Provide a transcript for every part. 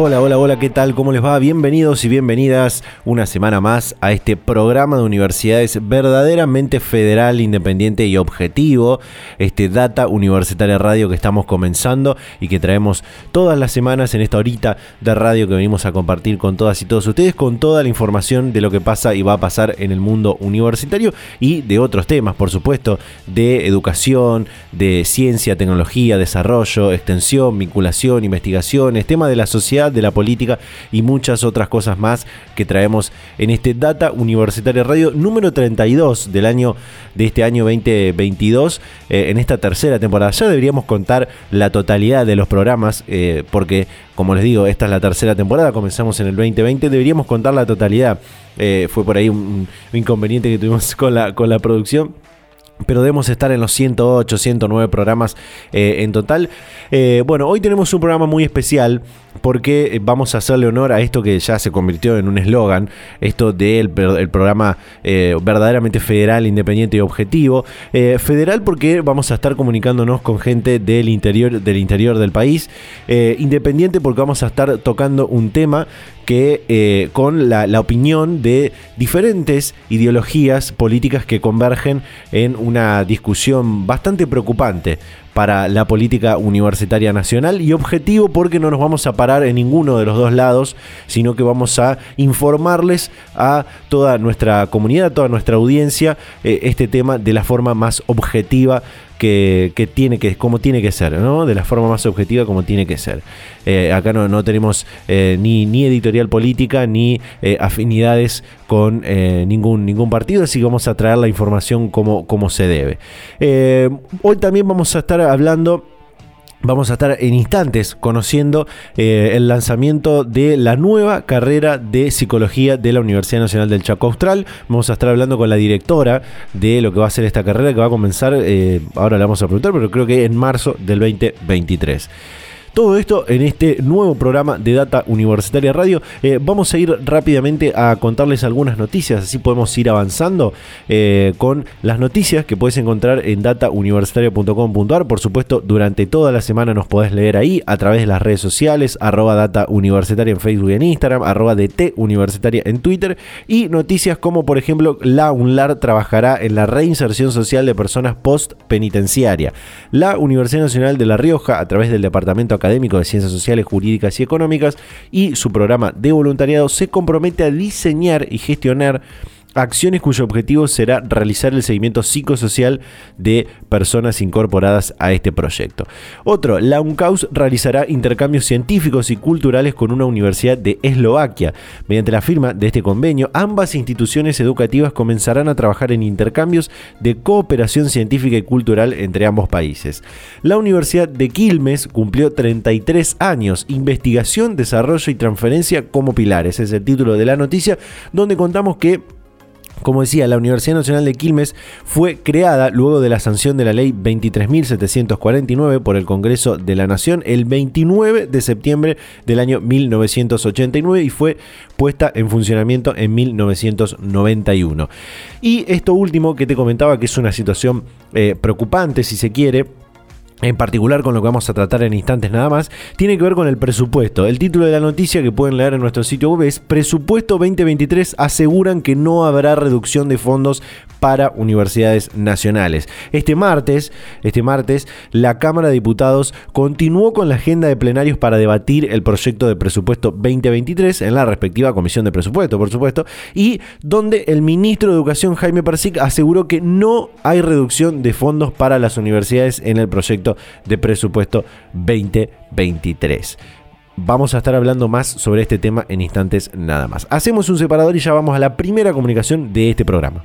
Hola, hola, hola, ¿qué tal? ¿Cómo les va? Bienvenidos y bienvenidas una semana más a este programa de universidades verdaderamente federal, independiente y objetivo, este Data Universitaria Radio que estamos comenzando y que traemos todas las semanas en esta horita de radio que venimos a compartir con todas y todos ustedes, con toda la información de lo que pasa y va a pasar en el mundo universitario y de otros temas, por supuesto, de educación, de ciencia, tecnología, desarrollo, extensión, vinculación, investigaciones, tema de la sociedad de la política y muchas otras cosas más que traemos en este Data Universitaria Radio número 32 del año de este año 2022 eh, en esta tercera temporada. Ya deberíamos contar la totalidad de los programas eh, porque como les digo, esta es la tercera temporada, comenzamos en el 2020, deberíamos contar la totalidad. Eh, fue por ahí un, inconveniente que tuvimos con la, con la producción pero debemos estar en los 108, 109 programas en total. bueno, hoy tenemos un programa muy especial porque eh, vamos a hacerle honor a esto que ya se convirtió en un eslogan, esto del el programa eh, verdaderamente federal, independiente y objetivo. Eh, federal porque vamos a estar comunicándonos con gente del interior del, interior del país. independiente porque vamos a estar tocando un tema que con la, la, opinión de diferentes ideologías políticas que convergen en una discusión bastante preocupante para la política universitaria nacional y objetivo porque no nos vamos a parar en ninguno de los dos lados, sino que vamos a informarles a toda nuestra comunidad, a toda nuestra audiencia eh, este tema de la forma más objetiva que, tiene que, como tiene que ser. De la forma más objetiva como tiene que ser. Eh, acá no, no tenemos eh, ni, ni, editorial política ni eh, afinidades con ningún, ningún partido, así que vamos a traer la información como, como se debe. hoy también vamos a estar hablando Vamos a estar en instantes conociendo eh, el lanzamiento de la nueva carrera de psicología de la Universidad Nacional del Chaco Austral. Vamos a estar hablando con la directora de lo que va a ser esta carrera que va a comenzar, eh, ahora le vamos a preguntar, pero creo que en marzo del 2023. Todo esto en este nuevo programa de Data Universitaria Radio. Eh, vamos a ir rápidamente a contarles algunas noticias, así podemos ir avanzando eh, con las noticias que puedes encontrar en datauniversitaria.com.ar. Por supuesto, durante toda la semana nos podés leer ahí a través de las redes sociales, arroba Data Universitaria en Facebook y en Instagram, arroba DT Universitaria en Twitter y noticias como por ejemplo la UNLAR trabajará en la reinserción social de personas post penitenciaria. La Universidad Nacional de La Rioja, a través del Departamento Académico académico de Ciencias Sociales, Jurídicas y Económicas y su programa de voluntariado se compromete a diseñar y gestionar acciones cuyo objetivo será realizar el seguimiento psicosocial de personas incorporadas a este proyecto. Otro, la UNCAUS realizará intercambios científicos y culturales con una universidad de Eslovaquia. Mediante la firma de este convenio, ambas instituciones educativas comenzarán a trabajar en intercambios de cooperación científica y cultural entre ambos países. La Universidad de Quilmes cumplió 33 años, investigación, desarrollo y transferencia como pilares. Es el título de la noticia, donde contamos que como decía, la Universidad Nacional de Quilmes fue creada luego de la sanción de la ley 23.749 por el Congreso de la Nación el 29 de septiembre del año 1989 y fue puesta en funcionamiento en 1991. Y esto último que te comentaba que es una situación eh, preocupante si se quiere, en particular con lo que vamos a tratar en instantes nada más, tiene que ver con el presupuesto. El título de la noticia que pueden leer en nuestro sitio web es Presupuesto 2023 aseguran que no habrá reducción de fondos para universidades nacionales. Este martes, este martes, la Cámara de Diputados continuó con la agenda de plenarios para debatir el proyecto de presupuesto 2023 en la respectiva Comisión de Presupuesto, por supuesto, y donde el ministro de Educación Jaime Persic aseguró que no hay reducción de fondos para las universidades en el proyecto de presupuesto 2023. Vamos a estar hablando más sobre este tema en instantes nada más. Hacemos un separador y ya vamos a la primera comunicación de este programa.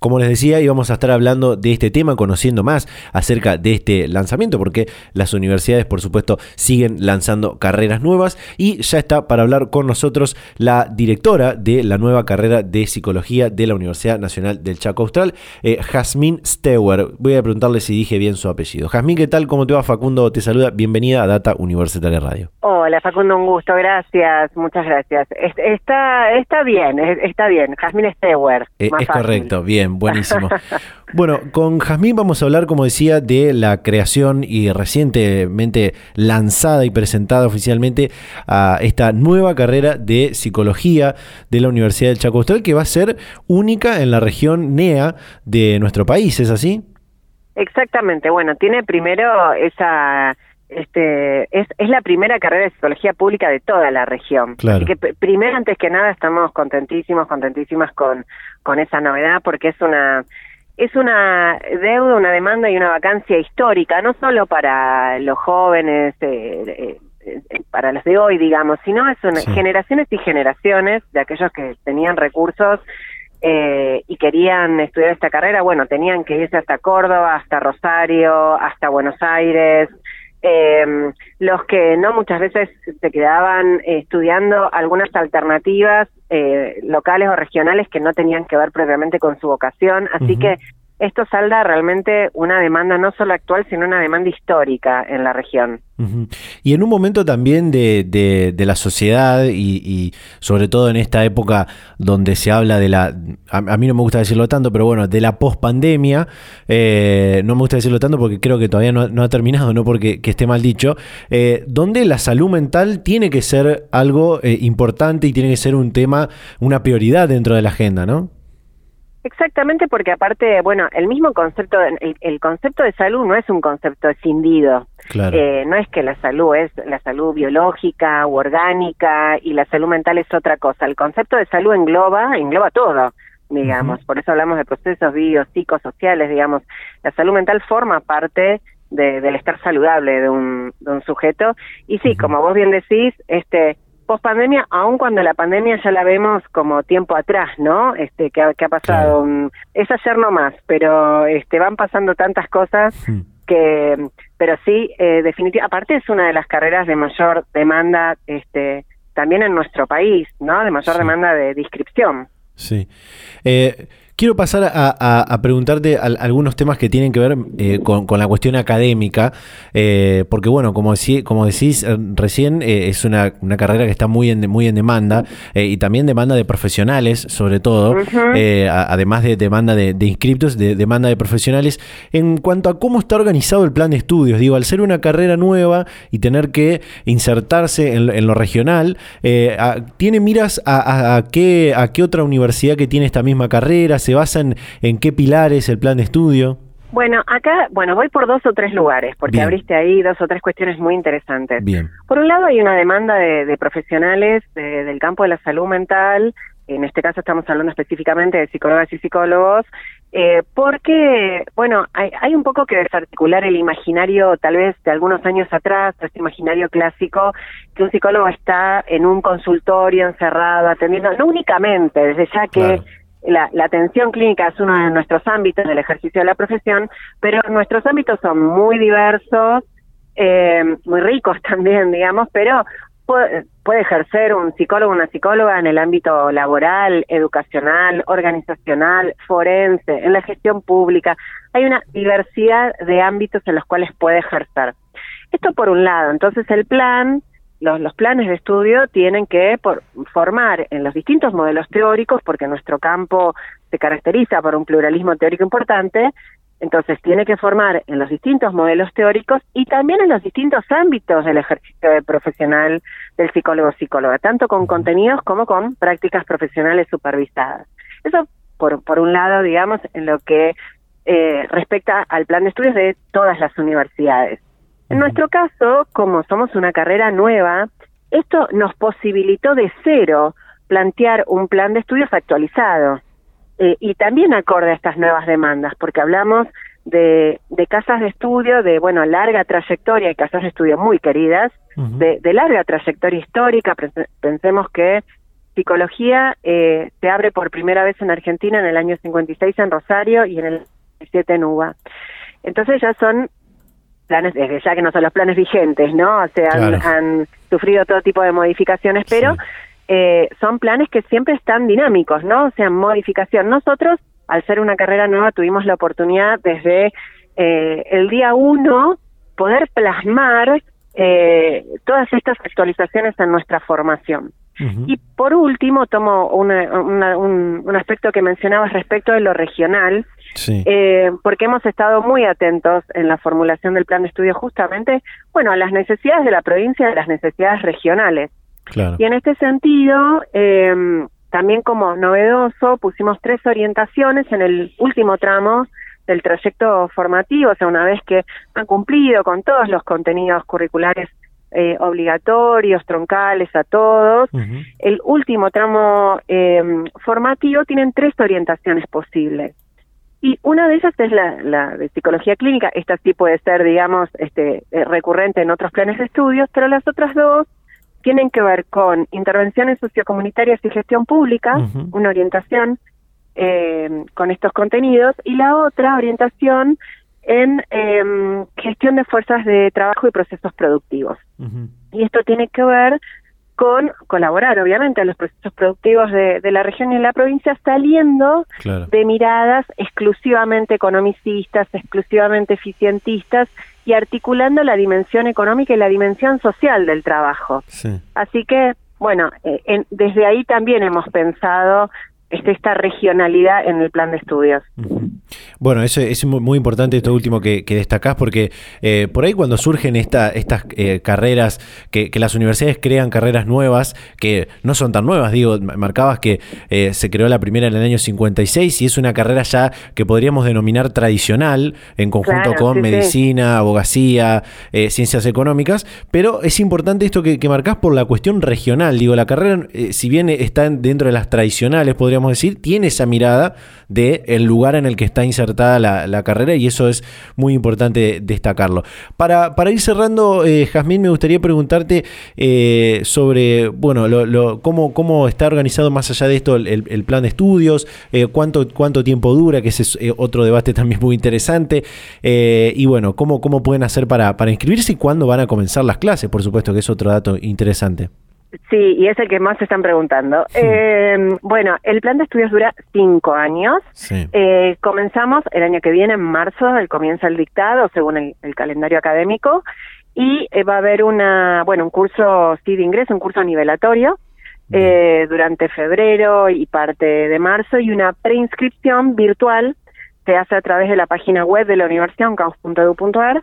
Como les decía, íbamos a estar hablando de este tema, conociendo más acerca de este lanzamiento, porque las universidades, por supuesto, siguen lanzando carreras nuevas y ya está para hablar con nosotros la directora de la nueva carrera de psicología de la Universidad Nacional del Chaco Austral, eh, Jazmín Stewer. Voy a preguntarle si dije bien su apellido. Jazmín, ¿qué tal? ¿Cómo te va? Facundo te saluda. Bienvenida a Data Universitaria Radio. Hola, Facundo, un gusto. Gracias, muchas gracias. Está, está bien, está bien. Jazmín Stewer. Eh, es correcto, bien buenísimo. Bueno, con Jazmín vamos a hablar, como decía, de la creación y recientemente lanzada y presentada oficialmente a esta nueva carrera de psicología de la Universidad del Chaco Austral, que va a ser única en la región NEA de nuestro país, ¿es así? Exactamente, bueno, tiene primero esa este, es, es la primera carrera de psicología pública de toda la región. Así que primero, antes que nada, estamos contentísimos, contentísimas con, con esa novedad porque es una es una deuda, una demanda y una vacancia histórica, no solo para los jóvenes, eh, eh, para los de hoy, digamos, sino es generaciones y generaciones de aquellos que tenían recursos eh, y querían estudiar esta carrera, bueno, tenían que irse hasta Córdoba, hasta Rosario, hasta Buenos Aires, eh, los que no muchas veces se quedaban estudiando algunas alternativas eh, locales o regionales que no tenían que ver previamente con su vocación, así que esto salda realmente una demanda no solo actual, sino una demanda histórica en la región. Y en un momento también de, de, la sociedad y, sobre todo en esta época donde se habla de la, a, mí no me gusta decirlo tanto, pero bueno, de la pospandemia, eh, no me gusta decirlo tanto porque creo que todavía no, ha terminado, no porque esté mal dicho, eh, donde la salud mental tiene que ser algo eh, importante y tiene que ser un tema, una prioridad dentro de la agenda, ¿no? Exactamente, porque aparte, bueno, el mismo concepto, el, concepto de salud no es un concepto escindido. Eh, no es que la salud es la salud biológica u orgánica y la salud mental es otra cosa. El concepto de salud engloba, engloba todo, digamos. Por eso hablamos de procesos biopsicosociales, digamos. La salud mental forma parte del estar saludable de un, de un sujeto. Y sí, como vos bien decís, este post pandemia, aun cuando la pandemia ya la vemos como tiempo atrás, ¿no? Este, que, ha pasado, es ayer nomás, pero este, van pasando tantas cosas que, pero sí, eh, definitivamente, aparte es una de las carreras de mayor demanda, este, también en nuestro país, ¿no? De mayor demanda de inscripción. Sí. Eh, Quiero pasar a, preguntarte algunos temas que tienen que ver eh, con, la cuestión académica, eh, porque bueno, como, como decís eh, recién, es una, carrera que está muy en, muy en demanda y también demanda de profesionales, sobre todo, además de demanda de, inscriptos, de demanda de profesionales. En cuanto a cómo está organizado el plan de estudios, digo, al ser una carrera nueva y tener que insertarse en, lo regional, ¿tiene miras a, qué, a qué otra universidad que tiene esta misma carrera? ¿Se basa en, qué pilares el plan de estudio? Bueno, acá, bueno, voy por dos o tres lugares, porque abriste ahí dos o tres cuestiones muy interesantes. Bien. Por un lado, hay una demanda de, profesionales del campo de la salud mental, en este caso estamos hablando específicamente de psicólogas y psicólogos, eh, porque, bueno, hay, hay, un poco que desarticular el imaginario, tal vez de algunos años atrás, este imaginario clásico, que un psicólogo está en un consultorio encerrado, atendiendo, no únicamente, desde ya que la, atención clínica es uno de nuestros ámbitos del ejercicio de la profesión, pero nuestros ámbitos son muy diversos, eh, muy ricos también, digamos, pero puede, ejercer un psicólogo una psicóloga en el ámbito laboral, educacional, organizacional, forense, en la gestión pública. Hay una diversidad de ámbitos en los cuales puede ejercer. Esto por un lado. Entonces el plan los, planes de estudio tienen que formar en los distintos modelos teóricos, porque nuestro campo se caracteriza por un pluralismo teórico importante, entonces tiene que formar en los distintos modelos teóricos y también en los distintos ámbitos del ejercicio de profesional del psicólogo psicóloga, tanto con contenidos como con prácticas profesionales supervisadas. Eso por, por un lado, digamos, en lo que eh, respecta al plan de estudios de todas las universidades. En nuestro caso, como somos una carrera nueva, esto nos posibilitó de cero plantear un plan de estudios actualizado eh, y también acorde a estas nuevas demandas, porque hablamos de, de, casas de estudio de, bueno, larga trayectoria y casas de estudio muy queridas, de, de, larga trayectoria histórica. Pensemos que psicología eh, se abre por primera vez en Argentina en el año 56 en Rosario y en el 17 en UBA. Entonces ya son planes, desde ya que no son los planes vigentes, ¿no? O sea, han, sufrido todo tipo de modificaciones, pero eh, son planes que siempre están dinámicos, ¿no? O sea, modificación. Nosotros al ser una carrera nueva, tuvimos la oportunidad desde eh, el día uno poder plasmar eh, todas estas actualizaciones en nuestra formación. Y por último, tomo un, un, aspecto que mencionabas respecto de lo regional, eh, porque hemos estado muy atentos en la formulación del plan de estudio justamente, bueno, a las necesidades de la provincia y a las necesidades regionales. Y en este sentido, eh, también como novedoso pusimos tres orientaciones en el último tramo del trayecto formativo, o sea, una vez que han cumplido con todos los contenidos curriculares eh, obligatorios, troncales a todos, el último tramo eh, formativo tienen tres orientaciones posibles. Y una de ellas es la, la, de psicología clínica, esta sí puede ser, digamos, este, eh, recurrente en otros planes de estudios, pero las otras dos tienen que ver con intervenciones sociocomunitarias y gestión pública, una orientación eh, con estos contenidos, y la otra orientación en eh, gestión de fuerzas de trabajo y procesos productivos. Y esto tiene que ver con colaborar, obviamente, a los procesos productivos de, la región y de la provincia, saliendo de miradas exclusivamente economicistas, exclusivamente eficientistas, y articulando la dimensión económica y la dimensión social del trabajo. Así que, bueno, eh, desde ahí también hemos pensado esta regionalidad en el plan de estudios. Bueno, eso es muy, importante esto último que, destacás, porque eh, por ahí cuando surgen esta, estas eh, carreras, que, las universidades crean carreras nuevas, que no son tan nuevas, digo, marcabas que eh, se creó la primera en el año 56 y es una carrera ya que podríamos denominar tradicional, en conjunto con medicina, abogacía, ciencias económicas, pero es importante esto que, que marcás por la cuestión regional, digo, la carrera, si bien está dentro de las tradicionales, podríamos decir, tiene esa mirada de el lugar en el que está insertada la, carrera y eso es muy importante destacarlo. Para, para ir cerrando, eh, Jazmín, me gustaría preguntarte eh, sobre, bueno, lo, cómo, cómo está organizado más allá de esto el, plan de estudios, eh, cuánto, cuánto tiempo dura, que ese es eh, otro debate también muy interesante, y bueno, cómo, cómo pueden hacer para, para inscribirse y cuándo van a comenzar las clases, por supuesto que es otro dato interesante. Sí, y es el que más se están preguntando. Eh, bueno, el plan de estudios dura cinco años. Eh, comenzamos el año que viene, en marzo, el comienza el dictado, según el, calendario académico, y eh, va a haber una, bueno, un curso sí de ingreso, un curso nivelatorio, eh, durante febrero y parte de marzo, y una preinscripción virtual se hace a través de la página web de la universidad, uncaus.edu.ar,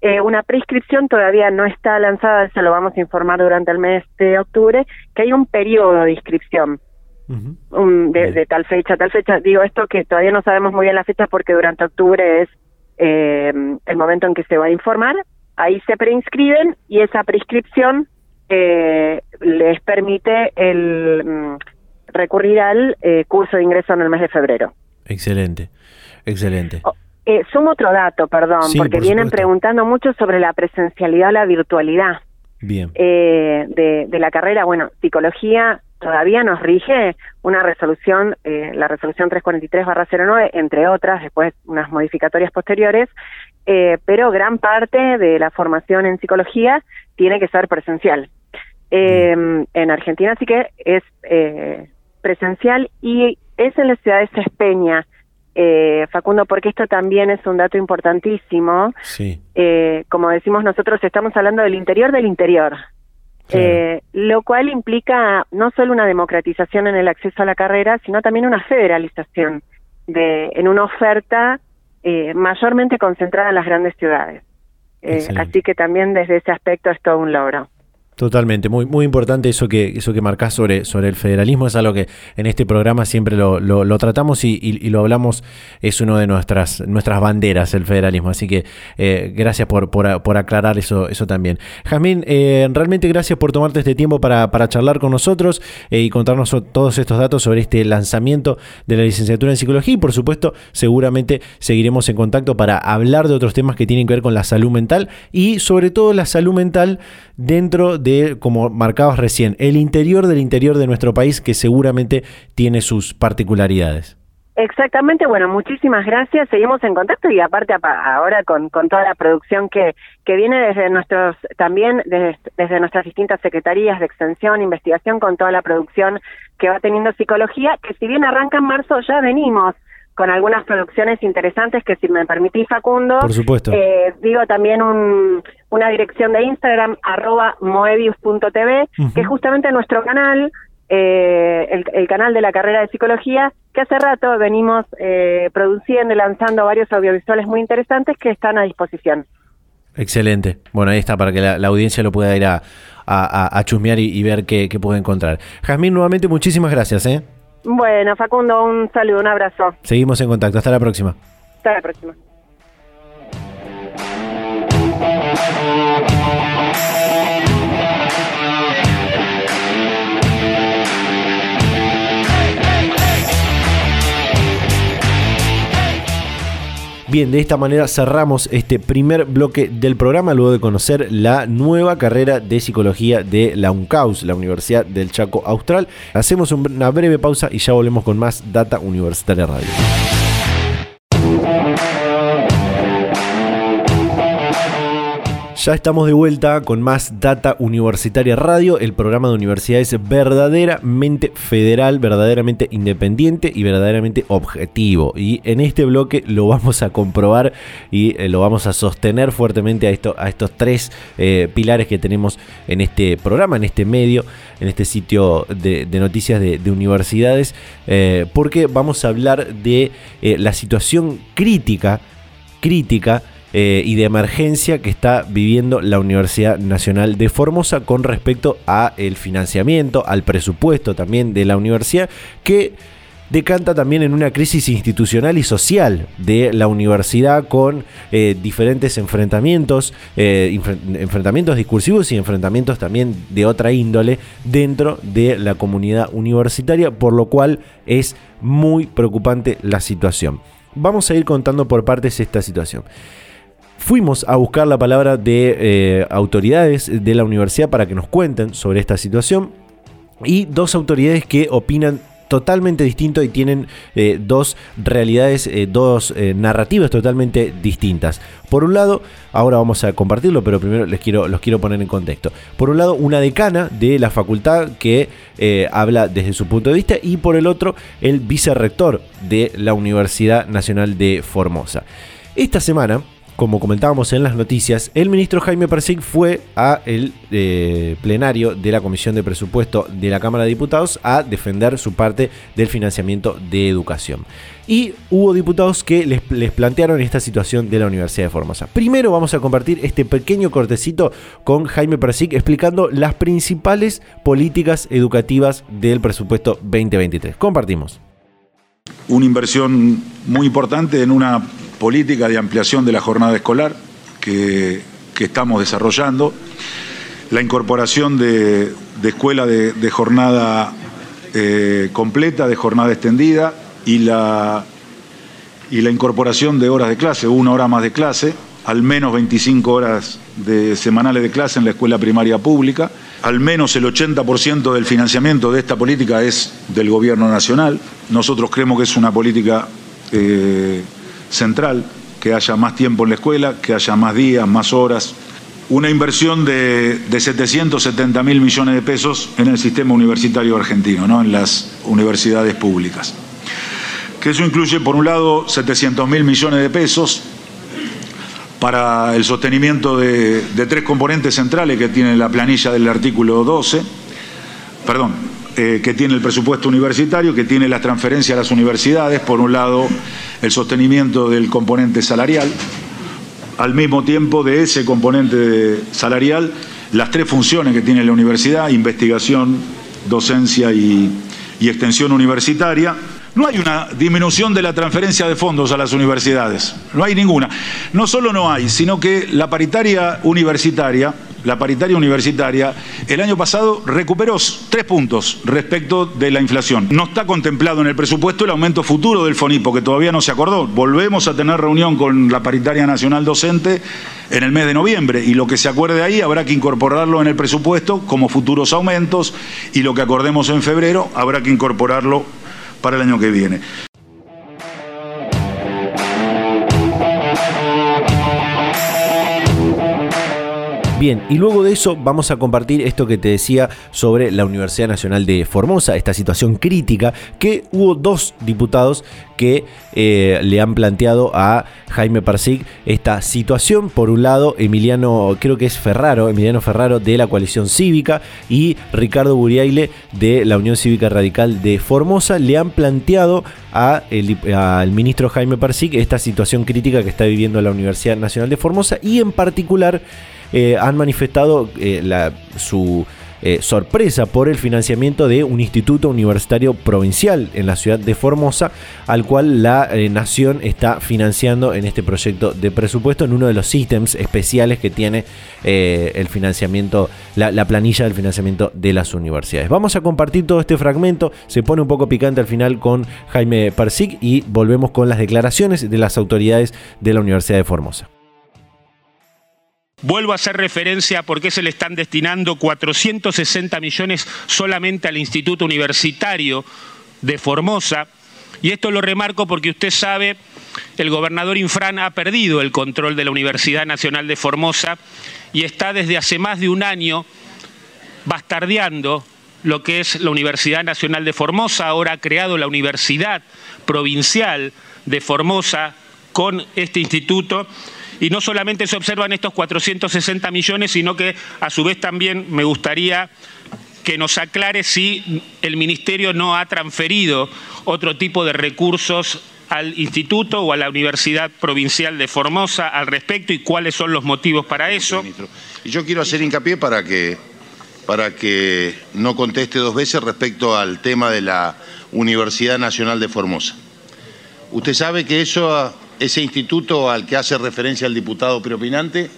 eh, una prescripción todavía no está lanzada, se lo vamos a informar durante el mes de octubre, que hay un periodo de inscripción. de, tal fecha, tal fecha. Digo esto que todavía no sabemos muy bien la fecha porque durante octubre es eh, el momento en que se va a informar. Ahí se preinscriben y esa prescripción eh, les permite el mm, recurrir al eh, curso de ingreso en el mes de febrero. Excelente, excelente. Eh, sumo otro dato, perdón, porque vienen preguntando mucho sobre la presencialidad o la virtualidad Bien. Eh, de, la carrera. Bueno, psicología todavía nos rige una resolución, eh, la resolución 343-09, entre otras, después unas modificatorias posteriores, eh, pero gran parte de la formación en psicología tiene que ser presencial. en Argentina sí que es presencial y es en la ciudad de Cespeña, eh, Facundo, porque esto también es un dato importantísimo. Sí. Eh, como decimos nosotros, estamos hablando del interior del interior, eh, lo cual implica no solo una democratización en el acceso a la carrera, sino también una federalización de, en una oferta eh, mayormente concentrada en las grandes ciudades. Eh, así que también desde ese aspecto es todo un logro. Totalmente, muy, muy importante eso que, eso que marcás sobre, sobre el federalismo, es algo que en este programa siempre lo, lo, tratamos y, y, lo hablamos, es uno de nuestras, nuestras banderas, el federalismo, así que eh, gracias por, por, por, aclarar eso, eso también. Jazmín, eh, realmente gracias por tomarte este tiempo para, para charlar con nosotros eh, y contarnos todos estos datos sobre este lanzamiento de la licenciatura en psicología. Y por supuesto seguramente seguiremos en contacto para hablar de otros temas que tienen que ver con la salud mental y sobre todo la salud mental dentro de, como marcabas recién, el interior del interior de nuestro país que seguramente tiene sus particularidades. Exactamente, bueno, muchísimas gracias. Seguimos en contacto y aparte ahora con, con toda la producción que, que viene desde nuestros, también desde, desde nuestras distintas secretarías de extensión, investigación, con toda la producción que va teniendo psicología, que si bien arranca en marzo, ya venimos con algunas producciones interesantes que si me permitís Facundo, por supuesto, eh, digo también un, una dirección de Instagram arroba moebius.tv que es justamente nuestro canal, eh, el, canal de la carrera de psicología que hace rato venimos eh, produciendo y lanzando varios audiovisuales muy interesantes que están a disposición. Excelente. Bueno, ahí está para que la, audiencia lo pueda ir a, a, chusmear y, ver qué, qué, puede encontrar. Jazmín, nuevamente muchísimas gracias. ¿eh? Bueno, Facundo, un saludo, un abrazo. Seguimos en contacto. Hasta la próxima. Hasta la próxima. Bien, de esta manera cerramos este primer bloque del programa luego de conocer la nueva carrera de psicología de la UNCAUS, la Universidad del Chaco Austral. Hacemos una breve pausa y ya volvemos con más Data Universitaria Radio. Estamos de vuelta con más Data Universitaria Radio, el programa de universidades verdaderamente federal, verdaderamente independiente y verdaderamente objetivo. Y en este bloque lo vamos a comprobar y eh, lo vamos a sostener fuertemente a, esto, a estos tres eh, pilares que tenemos en este programa, en este medio, en este sitio de, noticias de, universidades, eh, porque vamos a hablar de la situación crítica, crítica, eh, y de emergencia que está viviendo la Universidad Nacional de Formosa con respecto a el financiamiento, al presupuesto también de la universidad, que decanta también en una crisis institucional y social de la universidad con eh, diferentes enfrentamientos, eh, enfrentamientos discursivos y enfrentamientos también de otra índole dentro de la comunidad universitaria, por lo cual es muy preocupante la situación. Vamos a ir contando por partes esta situación. Fuimos a buscar la palabra de eh, autoridades de la universidad para que nos cuenten sobre esta situación y dos autoridades que opinan totalmente distinto y tienen eh, dos realidades, eh, dos narrativas totalmente distintas. Por un lado, ahora vamos a compartirlo, pero primero les quiero, los quiero poner en contexto. Por un lado, una decana de la facultad que habla desde su punto de vista y por el otro, el vicerrector de la Universidad Nacional de Formosa. Esta semana como comentábamos en las noticias, el ministro Jaime Persig fue a el eh, plenario de la Comisión de Presupuesto de la Cámara de Diputados a defender su parte del financiamiento de educación. Y hubo diputados que les, plantearon esta situación de la Universidad de Formosa. Primero vamos a compartir este pequeño cortecito con Jaime Persig explicando las principales políticas educativas del presupuesto 2023. Compartimos. Una inversión muy importante en una política de ampliación de la jornada escolar que, estamos desarrollando, la incorporación de, escuela de, jornada eh, completa, de jornada extendida y la, y la incorporación de horas de clase, una hora más de clase, al menos 25 horas de semanales de clase en la escuela primaria pública. Al menos el 80% del financiamiento de esta política es del gobierno nacional. Nosotros creemos que es una política eh, central, que haya más tiempo en la escuela, que haya más días, más horas. Una inversión de, de 770 mil millones de pesos en el sistema universitario argentino, ¿no? en las universidades públicas. Que eso incluye, por un lado, 700 mil millones de pesos para el sostenimiento de, de, tres componentes centrales que tiene la planilla del artículo 12, perdón, eh, que tiene el presupuesto universitario, que tiene las transferencias a las universidades, por un lado el sostenimiento del componente salarial, al mismo tiempo de ese componente salarial, las tres funciones que tiene la universidad, investigación, docencia y, y extensión universitaria. No hay una disminución de la transferencia de fondos a las universidades, no hay ninguna. No solo no hay, sino que la paritaria universitaria, la paritaria universitaria, el año pasado recuperó tres puntos respecto de la inflación. No está contemplado en el presupuesto el aumento futuro del FONIPO, que todavía no se acordó. Volvemos a tener reunión con la paritaria nacional docente en el mes de noviembre y lo que se acuerde ahí habrá que incorporarlo en el presupuesto como futuros aumentos y lo que acordemos en febrero habrá que incorporarlo para el año que viene. Bien, y luego de eso vamos a compartir esto que te decía sobre la Universidad Nacional de Formosa, esta situación crítica, que hubo dos diputados que eh, le han planteado a Jaime Parsic esta situación. Por un lado, Emiliano, creo que es Ferraro, Emiliano Ferraro de la coalición cívica y Ricardo Buriaile de la Unión Cívica Radical de Formosa le han planteado al ministro Jaime Parsic esta situación crítica que está viviendo la Universidad Nacional de Formosa y en particular eh, han manifestado eh, su eh, sorpresa por el financiamiento de un instituto universitario provincial en la ciudad de Formosa, al cual la nación está financiando en este proyecto de presupuesto, en uno de los ítems especiales que tiene el financiamiento, la, la, planilla del financiamiento de las universidades. Vamos a compartir todo este fragmento, se pone un poco picante al final con Jaime Persic y volvemos con las declaraciones de las autoridades de la Universidad de Formosa. Vuelvo a hacer referencia a por qué se le están destinando 460 millones solamente al Instituto Universitario de Formosa. Y esto lo remarco porque usted sabe, el gobernador Infran ha perdido el control de la Universidad Nacional de Formosa y está desde hace más de un año bastardeando lo que es la Universidad Nacional de Formosa. Ahora ha creado la Universidad Provincial de Formosa con este instituto y no solamente se observan estos 460 millones, sino que a su vez también me gustaría que nos aclare si el Ministerio no ha transferido otro tipo de recursos al instituto o a la Universidad Provincial de Formosa al respecto y cuáles son los motivos para eso. Y yo quiero hacer hincapié para que, para que no conteste dos veces respecto al tema de la Universidad Nacional de Formosa. Usted sabe que eso ese instituto al que hace referencia el diputado preopinante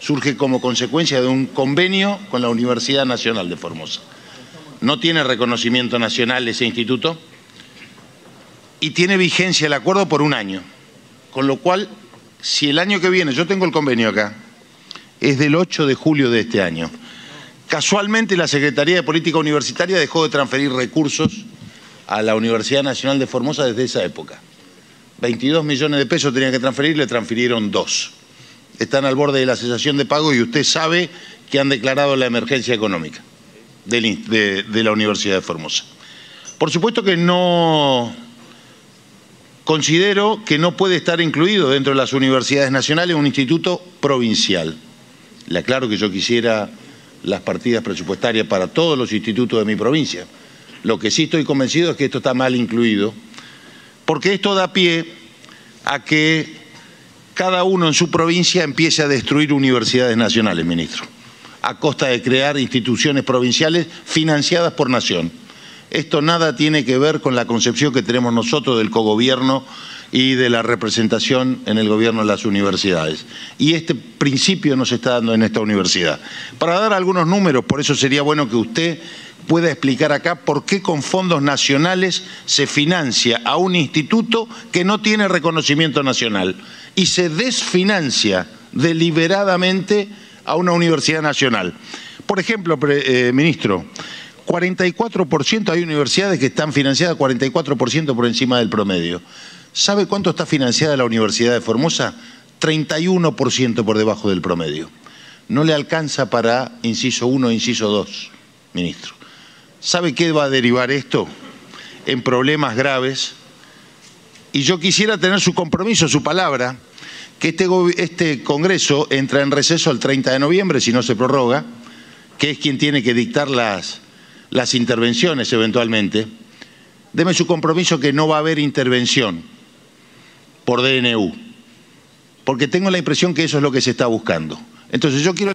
surge como consecuencia de un convenio con la Universidad Nacional de Formosa. No tiene reconocimiento nacional ese instituto y tiene vigencia el acuerdo por un año. Con lo cual, si el año que viene, yo tengo el convenio acá, es del 8 de julio de este año. Casualmente la Secretaría de Política Universitaria dejó de transferir recursos a la Universidad Nacional de Formosa desde esa época. 22 millones de pesos tenían que transferir, le transfirieron dos. Están al borde de la cesación de pago y usted sabe que han declarado la emergencia económica de, la Universidad de Formosa. Por supuesto que no considero que no puede estar incluido dentro de las universidades nacionales un instituto provincial. Le aclaro que yo quisiera las partidas presupuestarias para todos los institutos de mi provincia. Lo que sí estoy convencido es que esto está mal incluido porque esto da pie a que cada uno en su provincia empiece a destruir universidades nacionales, ministro, a costa de crear instituciones provinciales financiadas por nación. Esto nada tiene que ver con la concepción que tenemos nosotros del cogobierno y de la representación en el gobierno de las universidades. Y este principio nos está dando en esta universidad. Para dar algunos números, por eso sería bueno que usted pueda explicar acá por qué con fondos nacionales se financia a un instituto que no tiene reconocimiento nacional y se desfinancia deliberadamente a una universidad nacional. Por ejemplo, eh, ministro, 44% hay universidades que están financiadas 44% por encima del promedio. ¿Sabe cuánto está financiada la Universidad de Formosa? 31% por debajo del promedio. No le alcanza para inciso 1 e inciso 2, ministro. ¿Sabe qué va a derivar esto? En problemas graves. Y yo quisiera tener su compromiso, su palabra, que este, este Congreso entra en receso el 30 de noviembre, si no se prorroga, que es quien tiene que dictar las, las intervenciones eventualmente. Deme su compromiso que no va a haber intervención por DNU, porque tengo la impresión que eso es lo que se está buscando. Entonces yo quiero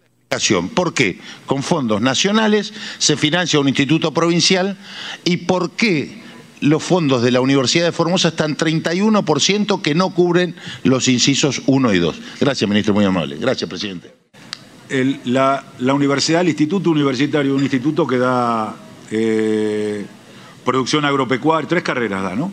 ¿Por qué? Con fondos nacionales se financia un instituto provincial y por qué los fondos de la Universidad de Formosa están 31% que no cubren los incisos 1 y 2. Gracias, ministro, muy amable. Gracias, presidente. la, universidad, el instituto universitario, un instituto que da eh, producción agropecuaria, tres carreras da, ¿no?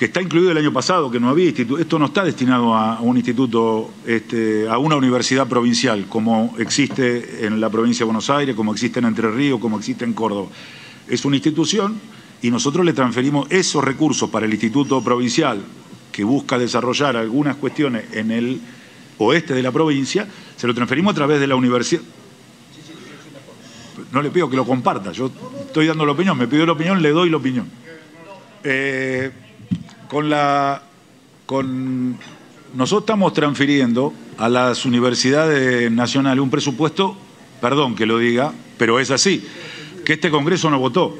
Que está incluido el año pasado, que no había instituto. Esto no está destinado a un instituto, este, a una universidad provincial, como existe en la provincia de Buenos Aires, como existe en Entre Ríos, como existe en Córdoba. Es una institución y nosotros le transferimos esos recursos para el instituto provincial, que busca desarrollar algunas cuestiones en el oeste de la provincia, se lo transferimos a través de la universidad. No le pido que lo comparta, yo estoy dando la opinión, me pidió la opinión, le doy la opinión. Eh, con la con nosotros estamos transfiriendo a las universidades nacionales un presupuesto, perdón que lo diga, pero es así, que este Congreso no votó.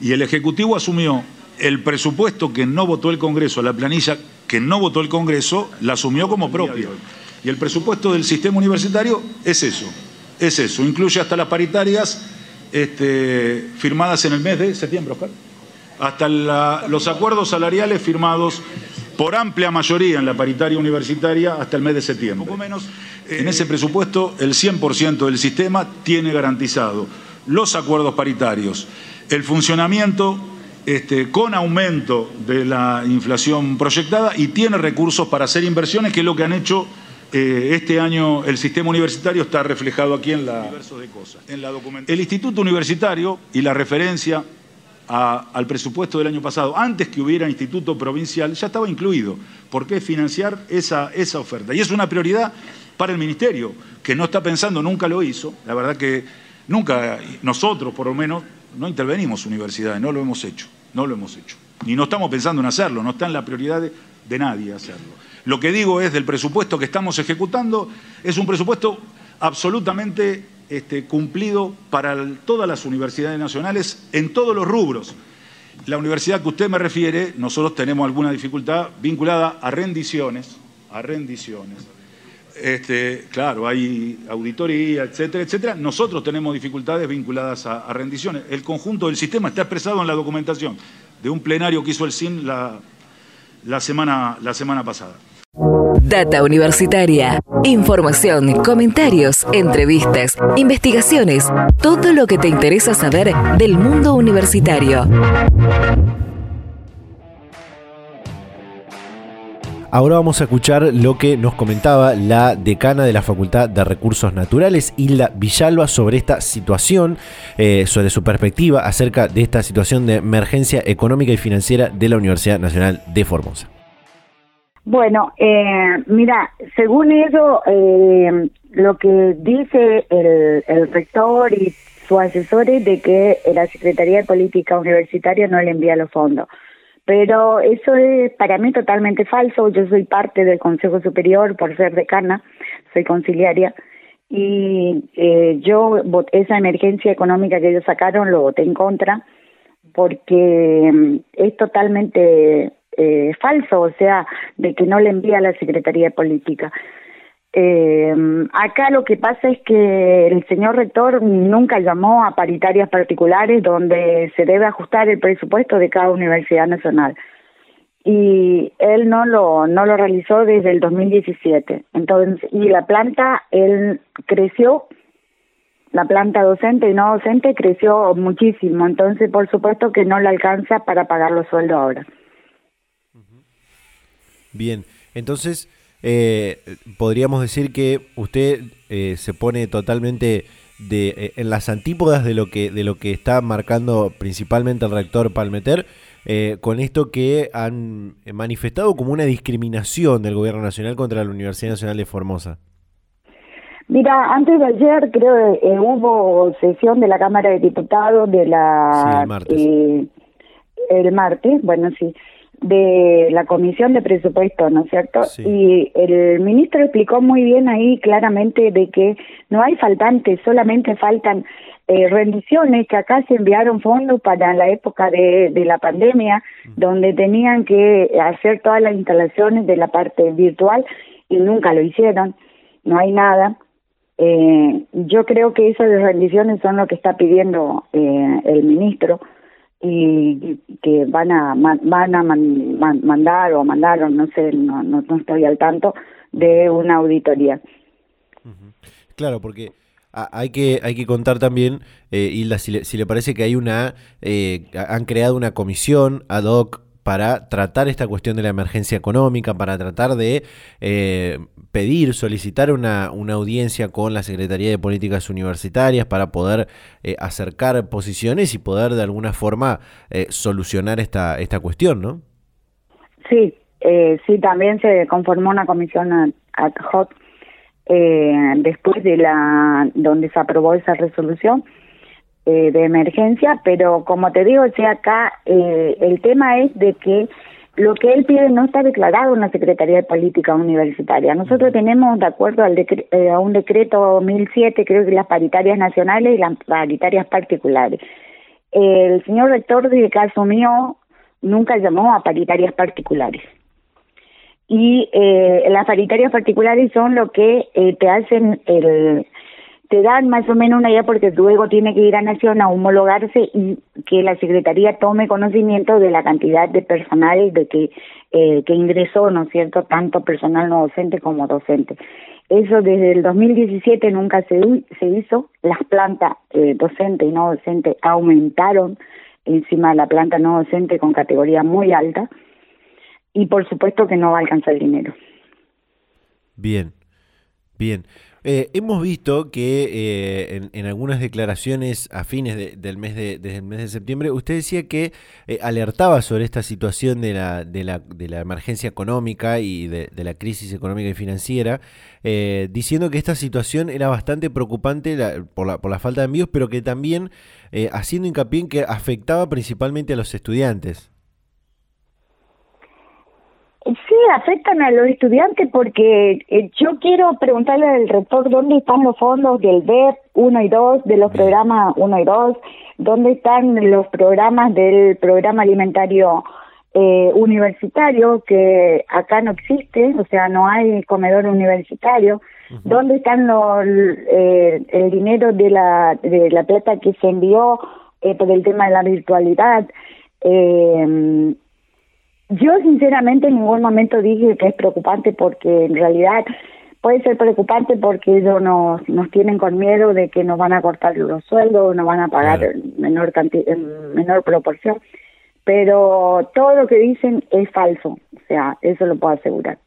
Y el Ejecutivo asumió el presupuesto que no votó el Congreso, la planilla que no votó el Congreso, la asumió como propia. Y el presupuesto del sistema universitario es eso, es eso. Incluye hasta las paritarias este, firmadas en el mes de septiembre, Oscar hasta los acuerdos salariales firmados por amplia mayoría en la paritaria universitaria hasta el mes de septiembre. Poco menos, en ese presupuesto el 100% del sistema tiene garantizado los acuerdos paritarios, el funcionamiento este, con aumento de la inflación proyectada y tiene recursos para hacer inversiones, que es lo que han hecho eh, este año el sistema universitario está reflejado aquí en la, en la documentación. El Instituto Universitario y la referencia al presupuesto del año pasado, antes que hubiera instituto provincial, ya estaba incluido, porque es financiar esa, esa oferta. Y es una prioridad para el Ministerio, que no está pensando, nunca lo hizo, la verdad que nunca, nosotros por lo menos, no intervenimos universidades, no lo hemos hecho, no lo hemos hecho. Ni no estamos pensando en hacerlo, no está en la prioridad de nadie hacerlo. Lo que digo es del presupuesto que estamos ejecutando, es un presupuesto absolutamente este, cumplido para todas las universidades nacionales en todos los rubros. La universidad que usted me refiere, nosotros tenemos alguna dificultad vinculada a rendiciones, a rendiciones. Este, claro, hay auditoría, etcétera, etcétera. Nosotros tenemos dificultades vinculadas a, rendiciones. El conjunto del sistema está expresado en la documentación de un plenario que hizo el CIN la, semana, la semana pasada. Data Universitaria. Información, comentarios, entrevistas, investigaciones, todo lo que te interesa saber del mundo universitario. Ahora vamos a escuchar lo que nos comentaba la decana de la Facultad de Recursos Naturales, Hilda Villalba, sobre esta situación, eh, sobre su perspectiva acerca de esta situación de emergencia económica y financiera de la Universidad Nacional de Formosa. Bueno, eh, mira, según eso, eh, lo que dice el, rector y su asesor es de que la Secretaría de Política Universitaria no le envía los fondos. Pero eso es para mí totalmente falso. Yo soy parte del Consejo Superior por ser decana, soy conciliaria. Y eh, yo, esa emergencia económica que ellos sacaron, lo voté en contra, porque mm, es totalmente eh, falso, o sea, de que no le envía a la Secretaría de Política. Eh, acá lo que pasa es que el señor rector nunca llamó a paritarias particulares donde se debe ajustar el presupuesto de cada universidad nacional. Y él no lo no lo realizó desde el 2017 entonces y la planta él creció la planta docente y no docente creció muchísimo. Entonces por supuesto que no le alcanza para pagar los sueldos ahora Bien, entonces eh, podríamos decir que usted eh, se pone totalmente de, eh, en las antípodas de lo que de lo que está marcando principalmente el rector Palmeter con esto que han manifestado como una discriminación del gobierno nacional contra la Universidad Nacional de Formosa. Mira, antes de ayer creo que hubo sesión de la Cámara de Diputados de la... Sí, el martes. el martes, bueno, sí de la Comisión de Presupuesto, ¿no es cierto? Y el ministro explicó muy bien ahí claramente de que no hay faltantes, solamente faltan eh, rendiciones, que acá se enviaron fondos para la época de, de la pandemia, donde tenían que hacer todas las instalaciones de la parte virtual y nunca lo hicieron, no hay nada. Eh, yo creo que esas rendiciones son lo que está pidiendo eh, el ministro y que van a van a mandar o mandaron, no sé, no, no, estoy al tanto, de una auditoría. Claro, porque hay que, hay que contar también, eh, Hilda, si le, si le parece que hay una, eh, han creado una comisión ad hoc para tratar esta cuestión de la emergencia económica, para tratar de eh, pedir, solicitar una, una, audiencia con la Secretaría de Políticas Universitarias para poder eh, acercar posiciones y poder de alguna forma eh, solucionar esta, esta cuestión, ¿no? Sí, sí, también se conformó una comisión ad hoc después de la donde se aprobó esa resolución eh, de emergencia, pero como te digo, o acá eh, el tema es de que lo que él pide no está declarado en la Secretaría de Política Universitaria. Nosotros tenemos, de acuerdo al eh, a un decreto 1007, creo que las paritarias nacionales y las paritarias particulares. El señor rector, desde que asumió, nunca llamó a paritarias particulares. Y eh, las paritarias particulares son lo que te hacen el te dan más o menos una idea porque luego tiene que ir a Nación a homologarse y que la Secretaría tome conocimiento de la cantidad de personal de que, eh, que ingresó, ¿no es cierto?, tanto personal no docente como docente. Eso desde el 2017 nunca se, hizo, las plantas eh, docente y no docente aumentaron encima de la planta no docente con categoría muy alta y por supuesto que no va a alcanzar el dinero. Bien, bien. Eh, hemos visto que eh, en, algunas declaraciones a fines del mes de, desde el mes de septiembre, usted decía que eh, alertaba sobre esta situación de la, de la, de la emergencia económica y de, la crisis económica y financiera, diciendo que esta situación era bastante preocupante por, la, por la falta de envíos, pero que también haciendo hincapié en que afectaba principalmente a los estudiantes. Sí, afectan a los estudiantes porque eh, yo quiero preguntarle al rector dónde están los fondos del BEP 1 y 2, de los programas 1 y 2, dónde están los programas del programa alimentario eh, universitario, que acá no existe, o sea, no hay comedor universitario, dónde están los, eh, el dinero de la, de la plata que se envió por el tema de la virtualidad. Eh, yo sinceramente en ningún momento dije que es preocupante porque en realidad puede ser preocupante porque ellos nos, nos tienen con miedo de que nos van a cortar los sueldos, nos van a pagar en menor, en menor proporción, pero todo lo que dicen es falso, o sea, eso lo puedo asegurar.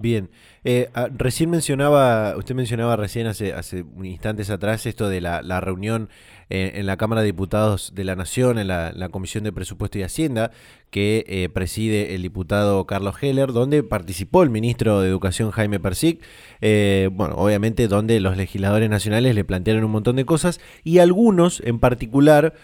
Bien, eh, ah, recién mencionaba, usted mencionaba recién hace, hace instantes atrás esto de la, la reunión eh, en la Cámara de Diputados de la Nación, en la, Comisión de Presupuesto y Hacienda, que eh, preside el diputado Carlos Heller, donde participó el ministro de Educación Jaime Persic, bueno, obviamente donde los legisladores nacionales le plantearon un montón de cosas y algunos en particular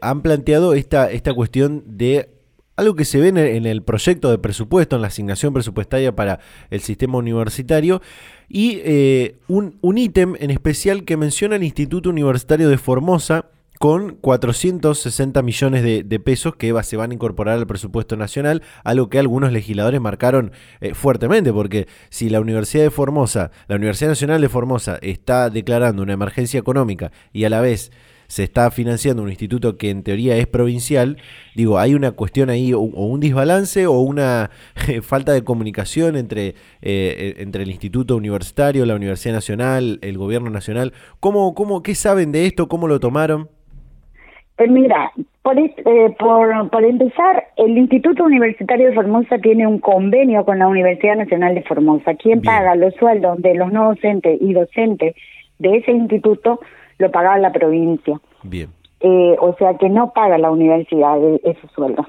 han planteado esta, esta cuestión de algo que se ve en el, proyecto de presupuesto, en la asignación presupuestaria para el sistema universitario, y eh, un, ítem en especial que menciona el Instituto Universitario de Formosa con 460 millones de, pesos que se van a incorporar al presupuesto nacional, algo que algunos legisladores marcaron eh, fuertemente, porque si la Universidad de Formosa, la Universidad Nacional de Formosa está declarando una emergencia económica y a la vez se está financiando un instituto que en teoría es provincial, digo, hay una cuestión ahí, o, un desbalance o una falta de comunicación entre, eh, entre el instituto universitario, la Universidad Nacional, el gobierno nacional. ¿Cómo, cómo, ¿Qué saben de esto? ¿Cómo lo tomaron? Eh, mira, por, eh, por, por empezar, el Instituto Universitario de Formosa tiene un convenio con la Universidad Nacional de Formosa. Quien paga los sueldos de los no docentes y docentes de ese instituto lo pagaba la provincia. Bien. Eh, o sea que no paga la universidad ese sueldo.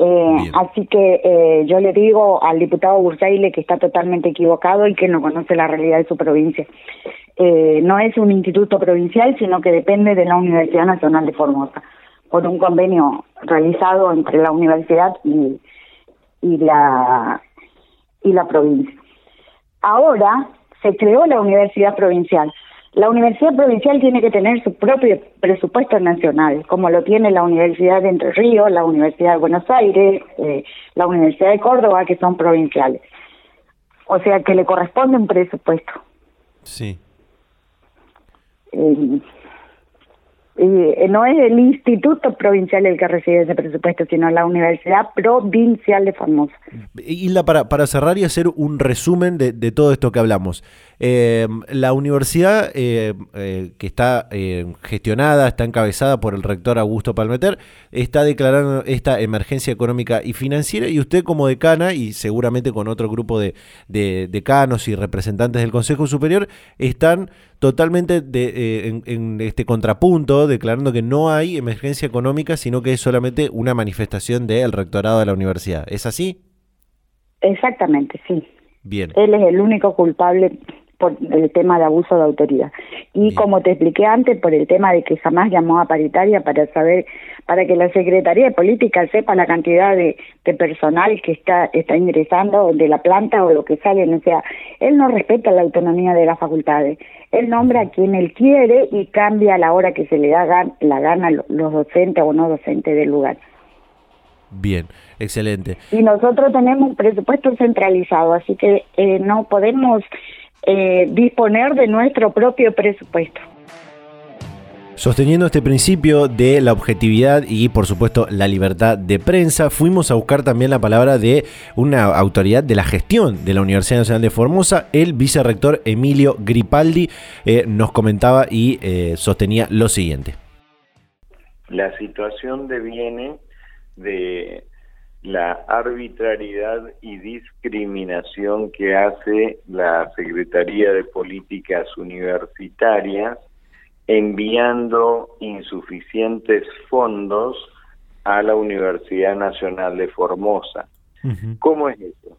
Eh, así que eh, yo le digo al diputado Bursaile que está totalmente equivocado y que no conoce la realidad de su provincia. Eh, no es un instituto provincial, sino que depende de la Universidad Nacional de Formosa, por un convenio realizado entre la universidad y, y la y la provincia. Ahora se creó la universidad provincial la universidad provincial tiene que tener su propio presupuesto nacional, como lo tiene la Universidad de Entre Ríos, la Universidad de Buenos Aires, eh, la Universidad de Córdoba, que son provinciales. O sea que le corresponde un presupuesto. Sí. Eh, eh, no es el Instituto Provincial el que recibe ese presupuesto, sino la Universidad Provincial de Formosa. Hilda, para, para cerrar y hacer un resumen de, de todo esto que hablamos. Eh, la universidad eh, eh, que está gestionada, está encabezada por el rector Augusto Palmeter, está declarando esta emergencia económica y financiera y usted como decana y seguramente con otro grupo de, de decanos y representantes del Consejo Superior están totalmente de, en, en, este contrapunto, declarando que no hay emergencia económica, sino que es solamente una manifestación del rectorado de la universidad. ¿Es así? Exactamente, sí. Bien. Él es el único culpable por el tema de abuso de autoridad. Y Bien. como te expliqué antes, por el tema de que jamás llamó a paritaria para saber, para que la Secretaría de Política sepa la cantidad de, de personal que está, está ingresando de la planta o lo que sale. O sea, él no respeta la autonomía de las facultades. Él nombra a quien él quiere y cambia a la hora que se le da gan la gana los docentes o no docentes del lugar. Bien, excelente. Y nosotros tenemos un presupuesto centralizado, así que eh, no podemos eh, disponer de nuestro propio presupuesto. Sosteniendo este principio de la objetividad y por supuesto la libertad de prensa, fuimos a buscar también la palabra de una autoridad de la gestión de la Universidad Nacional de Formosa, el vicerrector Emilio Gripaldi, eh, nos comentaba y eh, sostenía lo siguiente. La situación deviene de la arbitrariedad y discriminación que hace la Secretaría de Políticas Universitarias enviando insuficientes fondos a la Universidad Nacional de Formosa. Uh -huh. ¿Cómo es eso?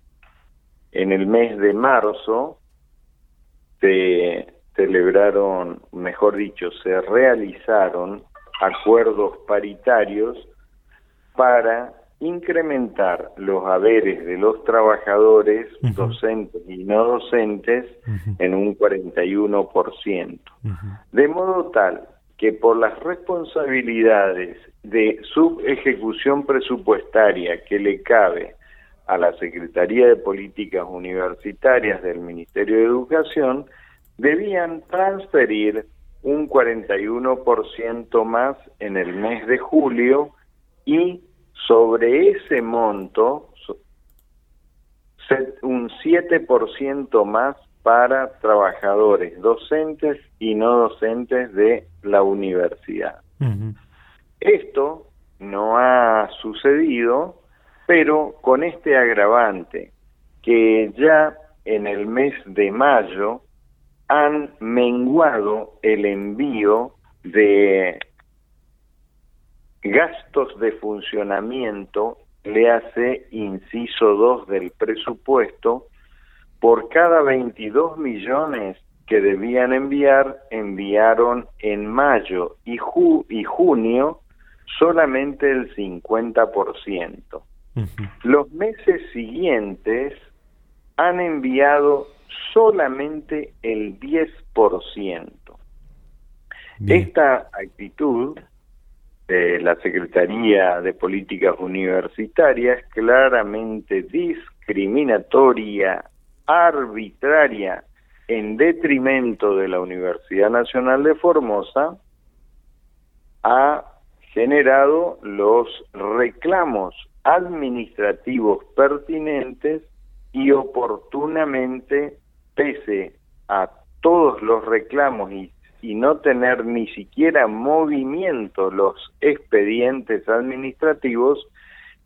En el mes de marzo se celebraron, mejor dicho, se realizaron acuerdos paritarios para incrementar los haberes de los trabajadores uh -huh. docentes y no docentes uh -huh. en un 41%. Uh -huh. De modo tal que por las responsabilidades de subejecución presupuestaria que le cabe a la Secretaría de Políticas Universitarias del Ministerio de Educación, debían transferir un 41% más en el mes de julio y sobre ese monto un 7% más para trabajadores docentes y no docentes de la universidad. Uh -huh. Esto no ha sucedido, pero con este agravante que ya en el mes de mayo han menguado el envío de gastos de funcionamiento le hace inciso 2 del presupuesto por cada 22 millones que debían enviar, enviaron en mayo y, ju y junio solamente el 50%. Uh -huh. Los meses siguientes han enviado solamente el 10%. Bien. Esta actitud de la Secretaría de Políticas Universitarias claramente discriminatoria, arbitraria, en detrimento de la Universidad Nacional de Formosa, ha generado los reclamos administrativos pertinentes y oportunamente, pese a todos los reclamos y y no tener ni siquiera movimiento los expedientes administrativos,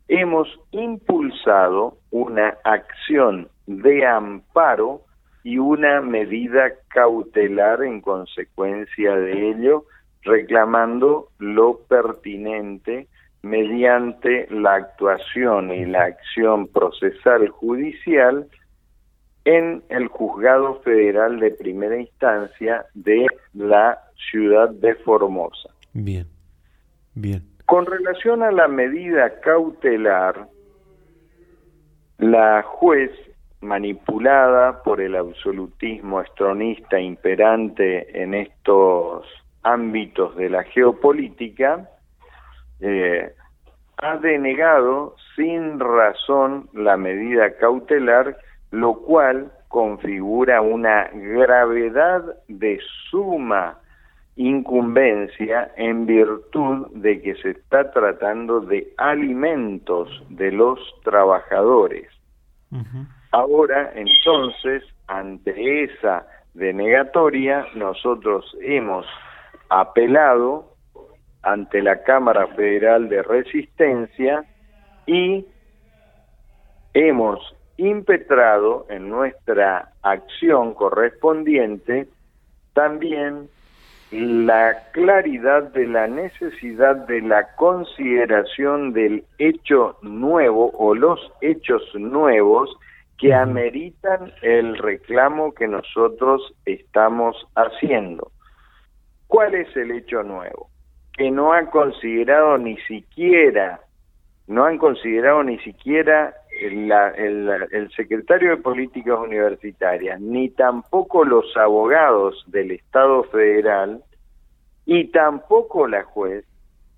hemos impulsado una acción de amparo y una medida cautelar en consecuencia de ello, reclamando lo pertinente mediante la actuación y la acción procesal judicial en el Juzgado Federal de Primera Instancia de la ciudad de Formosa. Bien, bien. Con relación a la medida cautelar, la juez, manipulada por el absolutismo estronista imperante en estos ámbitos de la geopolítica, eh, ha denegado sin razón la medida cautelar lo cual configura una gravedad de suma incumbencia en virtud de que se está tratando de alimentos de los trabajadores. Ahora, entonces, ante esa denegatoria, nosotros hemos apelado ante la Cámara Federal de Resistencia y hemos impetrado en nuestra acción correspondiente también la claridad de la necesidad de la consideración del hecho nuevo o los hechos nuevos que ameritan el reclamo que nosotros estamos haciendo. ¿Cuál es el hecho nuevo? Que no ha considerado ni siquiera, no han considerado ni siquiera el, el, secretario de Políticas Universitarias, ni tampoco los abogados del Estado Federal, y tampoco la juez,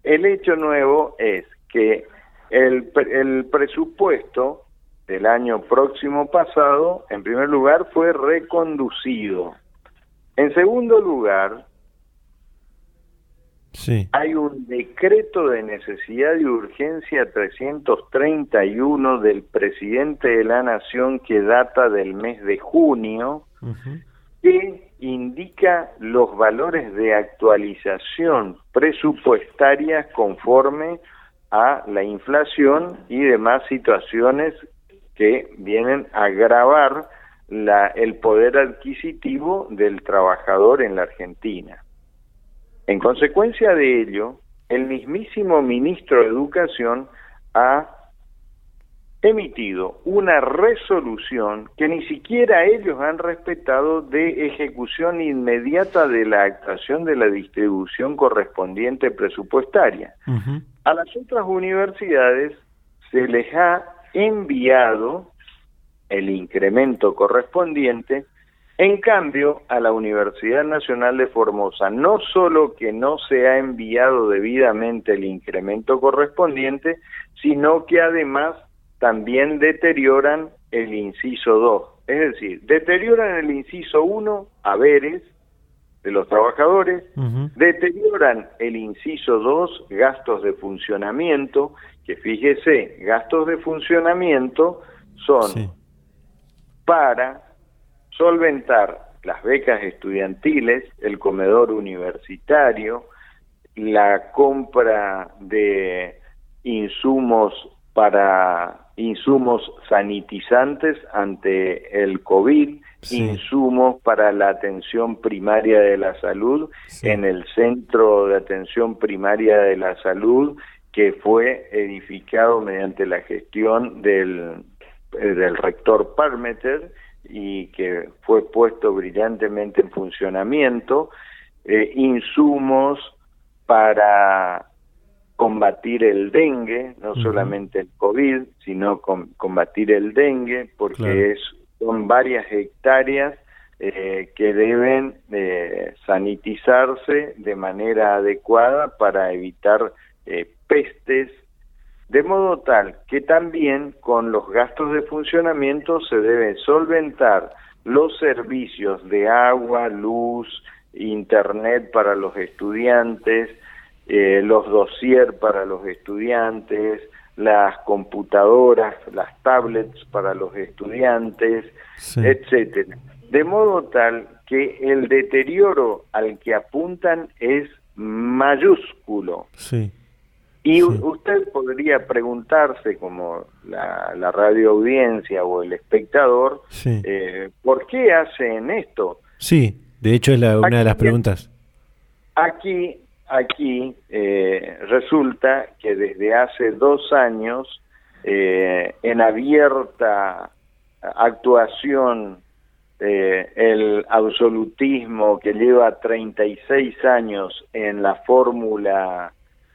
el hecho nuevo es que el, el presupuesto del año próximo pasado, en primer lugar, fue reconducido. En segundo lugar, hay un decreto de necesidad y urgencia 331 del presidente de la Nación que data del mes de junio, que indica los valores de actualización presupuestaria conforme a la inflación y demás situaciones que vienen a agravar la, el poder adquisitivo del trabajador en la Argentina. En consecuencia de ello, el mismísimo ministro de Educación ha emitido una resolución que ni siquiera ellos han respetado de ejecución inmediata de la actuación de la distribución correspondiente presupuestaria. A las otras universidades se les ha enviado el incremento correspondiente en cambio, a la Universidad Nacional de Formosa no solo que no se ha enviado debidamente el incremento correspondiente, sino que además también deterioran el inciso 2. Es decir, deterioran el inciso 1, haberes de los trabajadores, deterioran el inciso 2, gastos de funcionamiento, que fíjese, gastos de funcionamiento son para solventar las becas estudiantiles, el comedor universitario, la compra de insumos para insumos sanitizantes ante el COVID, insumos para la atención primaria de la salud en el centro de atención primaria de la salud que fue edificado mediante la gestión del, del rector Parmeter y que fue puesto brillantemente en funcionamiento, eh, insumos para combatir el dengue, no solamente el COVID, sino combatir el dengue, porque es, son varias hectáreas eh, que deben eh, sanitizarse de manera adecuada para evitar pestes de modo tal que también con los gastos de funcionamiento se deben solventar los servicios de agua, luz, internet para los estudiantes, eh, los dossier para los estudiantes, las computadoras, las tablets para los estudiantes, etcétera. De modo tal que el deterioro al que apuntan es mayúsculo. Sí. Y usted podría preguntarse, como la, la radio audiencia o el espectador, eh, ¿por qué hacen esto? Sí, de hecho es la, una de las preguntas. Aquí, aquí eh, resulta que desde hace dos años, eh, en abierta actuación, el absolutismo que lleva 36 años en la fórmula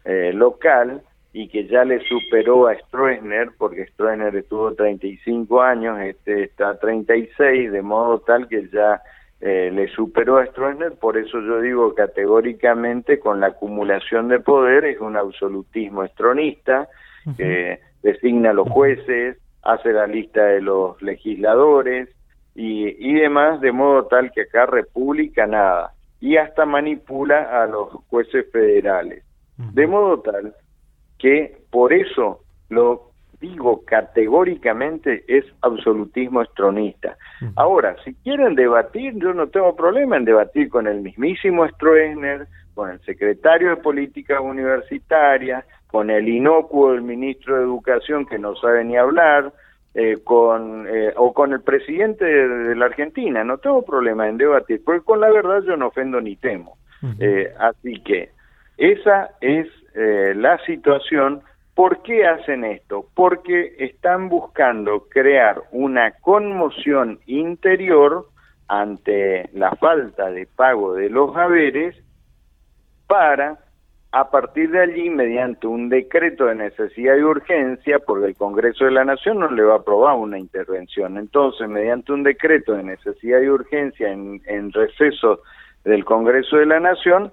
eh, local y que ya le superó a Stroessner, porque Stroessner estuvo 35 años, este está 36, de modo tal que ya eh, le superó a Stroessner, por eso yo digo categóricamente con la acumulación de poder es un absolutismo estronista, que designa a los jueces, hace la lista de los legisladores, y, y demás, de modo tal que acá República nada, y hasta manipula a los jueces federales. De modo tal que por eso lo digo categóricamente es absolutismo estronista. Ahora, si quieren debatir, yo no tengo problema en debatir con el mismísimo Stroessner, con el secretario de Políticas Universitarias, con el inocuo del ministro de Educación que no sabe ni hablar, eh, con eh, o con el presidente de, la Argentina. No tengo problema en debatir, porque con la verdad yo no ofendo ni temo. Eh, así que esa es la situación ¿Por qué hacen esto? Porque están buscando crear una conmoción interior ante la falta de pago de los haberes para, a partir de allí, mediante un decreto de necesidad y urgencia, porque el Congreso de la Nación no le va a aprobar una intervención, entonces, mediante un decreto de necesidad y urgencia en, en receso del Congreso de la Nación,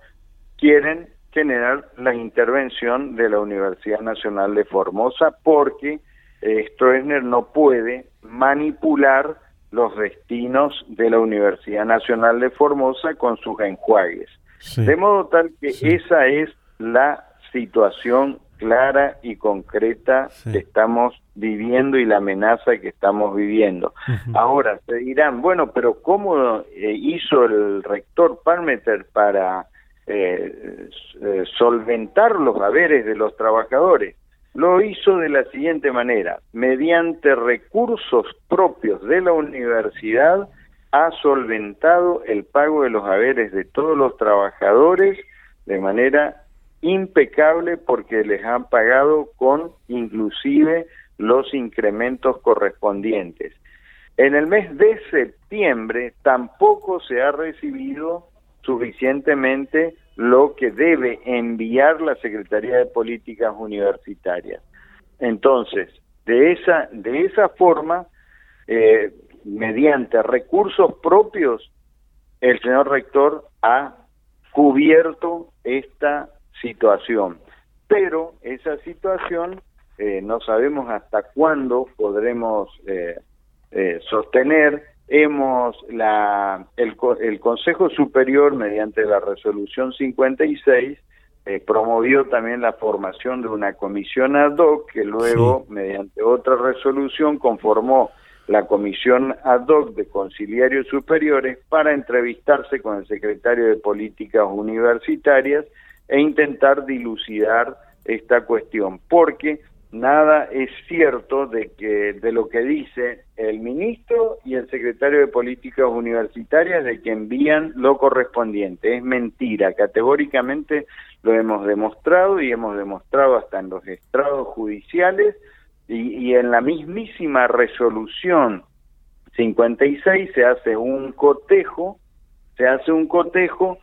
quieren generar la intervención de la Universidad Nacional de Formosa porque eh, Stroessner no puede manipular los destinos de la Universidad Nacional de Formosa con sus enjuagues. De modo tal que esa es la situación clara y concreta que estamos viviendo y la amenaza que estamos viviendo. Ahora, se dirán, bueno, pero ¿cómo eh, hizo el rector Parmeter para eh, eh, solventar los haberes de los trabajadores. Lo hizo de la siguiente manera, mediante recursos propios de la universidad, ha solventado el pago de los haberes de todos los trabajadores de manera impecable porque les han pagado con inclusive los incrementos correspondientes. En el mes de septiembre tampoco se ha recibido suficientemente lo que debe enviar la Secretaría de Políticas Universitarias. Entonces, de esa, de esa forma, eh, mediante recursos propios, el señor rector ha cubierto esta situación. Pero esa situación eh, no sabemos hasta cuándo podremos eh, sostener hemos la el, el Consejo Superior mediante la resolución 56 eh, promovió también la formación de una comisión ad hoc que luego mediante otra resolución conformó la comisión ad hoc de conciliarios superiores para entrevistarse con el secretario de políticas universitarias e intentar dilucidar esta cuestión porque nada es cierto de que de lo que dice el ministro y el secretario de políticas universitarias de que envían lo correspondiente. Es mentira categóricamente lo hemos demostrado y hemos demostrado hasta en los estrados judiciales y, y en la mismísima resolución 56 se hace un cotejo se hace un cotejo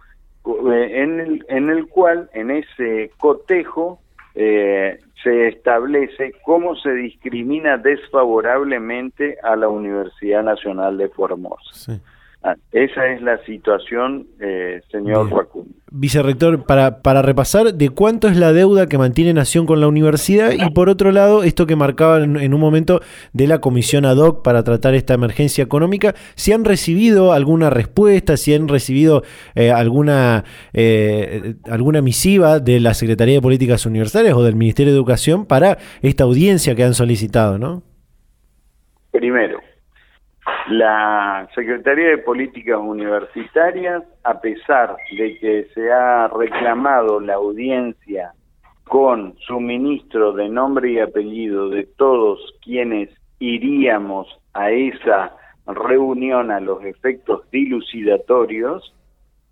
eh, en el, en el cual en ese cotejo eh, se establece cómo se discrimina desfavorablemente a la Universidad Nacional de Formosa. Ah, esa es la situación, eh, señor Facundo. Vicerrector, para, para repasar, ¿de cuánto es la deuda que mantiene Nación con la universidad? Y por otro lado, esto que marcaba en, un momento de la comisión ad hoc para tratar esta emergencia económica, ¿si han recibido alguna respuesta, si han recibido eh, alguna, eh, alguna misiva de la Secretaría de Políticas Universitarias o del Ministerio de Educación para esta audiencia que han solicitado, no? Primero, la Secretaría de Políticas Universitarias, a pesar de que se ha reclamado la audiencia con suministro de nombre y apellido de todos quienes iríamos a esa reunión a los efectos dilucidatorios,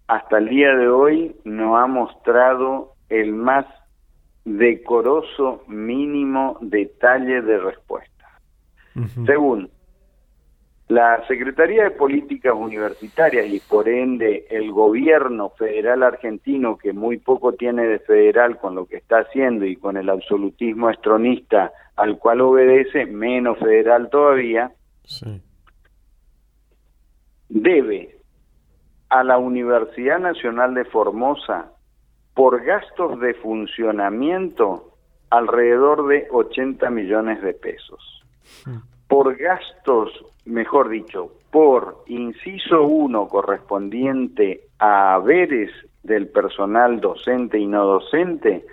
hasta el día de hoy no ha mostrado el más decoroso mínimo detalle de respuesta. Segundo, la Secretaría de Políticas Universitarias y por ende el gobierno federal argentino, que muy poco tiene de federal con lo que está haciendo y con el absolutismo estronista al cual obedece, menos federal todavía, debe a la Universidad Nacional de Formosa por gastos de funcionamiento alrededor de 80 millones de pesos. Por gastos mejor dicho, por inciso 1 correspondiente a haberes del personal docente y no docente,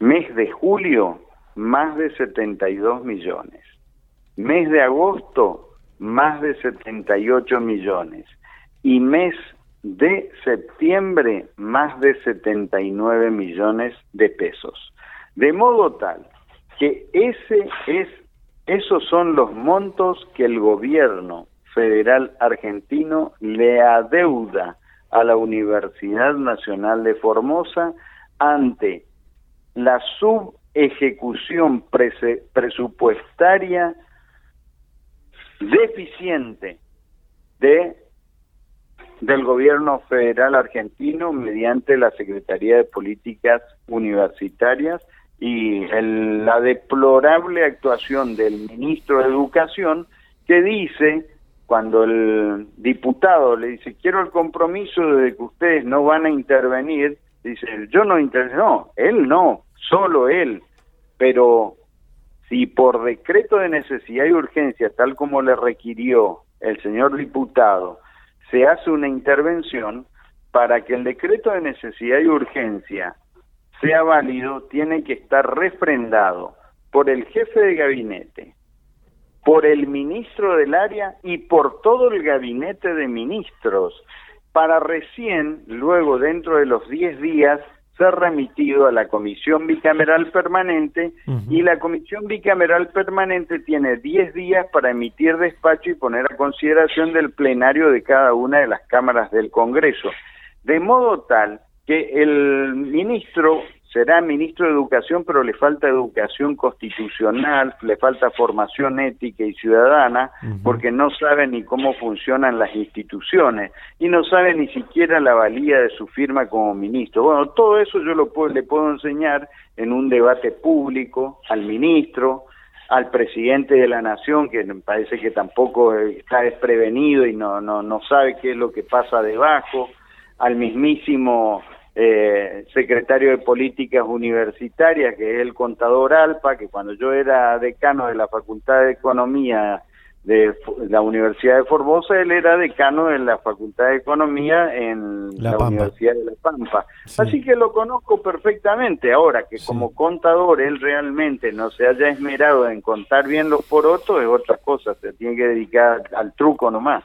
mes de julio, más de 72 millones. Mes de agosto, más de 78 millones. Y mes de septiembre, más de 79 millones de pesos. De modo tal que ese es, esos son los montos que el gobierno federal argentino le adeuda a la Universidad Nacional de Formosa ante la subejecución presupuestaria deficiente de del gobierno federal argentino mediante la Secretaría de Políticas Universitarias y la deplorable actuación del ministro de Educación que dice cuando el diputado le dice quiero el compromiso de que ustedes no van a intervenir dice yo no intervengo no él no solo él pero si por decreto de necesidad y urgencia tal como le requirió el señor diputado se hace una intervención para que el decreto de necesidad y urgencia sea válido, tiene que estar refrendado por el jefe de gabinete, por el ministro del área y por todo el gabinete de ministros, para recién, luego dentro de los 10 días, ser remitido a la Comisión Bicameral Permanente y la Comisión Bicameral Permanente tiene 10 días para emitir despacho y poner a consideración del plenario de cada una de las cámaras del Congreso. De modo tal que el ministro será ministro de Educación, pero le falta educación constitucional, le falta formación ética y ciudadana, porque no sabe ni cómo funcionan las instituciones y no sabe ni siquiera la valía de su firma como ministro. Bueno, todo eso yo lo puedo, le puedo enseñar en un debate público al ministro, al presidente de la nación, que me parece que tampoco está desprevenido y no, no, no sabe qué es lo que pasa debajo, al mismísimo eh, secretario de Políticas Universitarias, que es el contador Alpa, que cuando yo era decano de la Facultad de Economía de la Universidad de Formosa, él era decano de la Facultad de Economía en la, Universidad de La Pampa. Así que lo conozco perfectamente. Ahora que como contador él realmente no se haya esmerado en contar bien los porotos es otra cosa, se tiene que dedicar al truco nomás.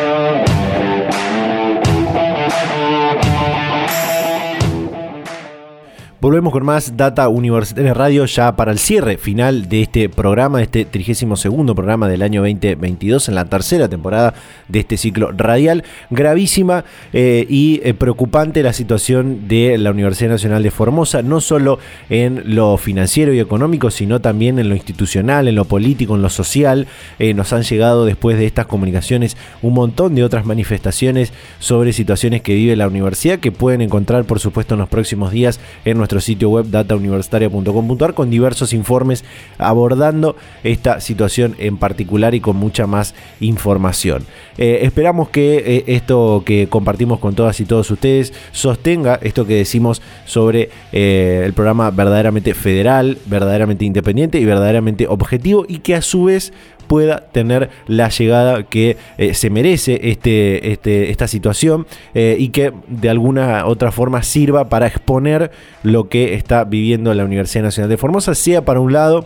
Volvemos con más Data Universitaria Radio ya para el cierre final de este programa, este 32 programa del año 2022, en la tercera temporada de este ciclo radial. Gravísima eh, y eh, preocupante la situación de la Universidad Nacional de Formosa, no solo en lo financiero y económico, sino también en lo institucional, en lo político, en lo social. Eh, nos han llegado después de estas comunicaciones un montón de otras manifestaciones sobre situaciones que vive la universidad que pueden encontrar, por supuesto, en los próximos días en nuestro sitio web datauniversitaria.com.ar con diversos informes abordando esta situación en particular y con mucha más información. Eh, esperamos que eh, esto que compartimos con todas y todos ustedes sostenga esto que decimos sobre eh, el programa verdaderamente federal, verdaderamente independiente y verdaderamente objetivo y que a su vez pueda tener la llegada que eh, se merece este, este, esta situación eh, y que de alguna otra forma sirva para exponer lo que está viviendo la Universidad Nacional de Formosa, sea para un lado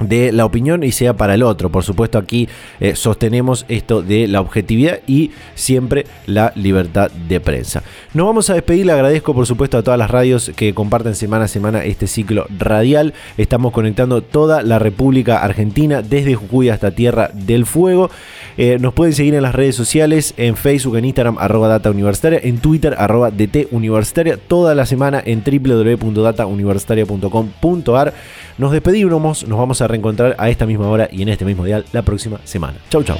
de la opinión y sea para el otro. Por supuesto aquí eh, sostenemos esto de la objetividad y siempre la libertad de prensa. Nos vamos a despedir, le agradezco por supuesto a todas las radios que comparten semana a semana este ciclo radial. Estamos conectando toda la República Argentina desde Jujuy hasta Tierra del Fuego. Eh, nos pueden seguir en las redes sociales, en Facebook, en Instagram, arroba data universitaria, en Twitter, arroba DT Universitaria, toda la semana en www.datauniversitaria.com.ar. Nos despedimos, nos vamos a reencontrar a esta misma hora y en este mismo día la próxima semana. Chau, chau.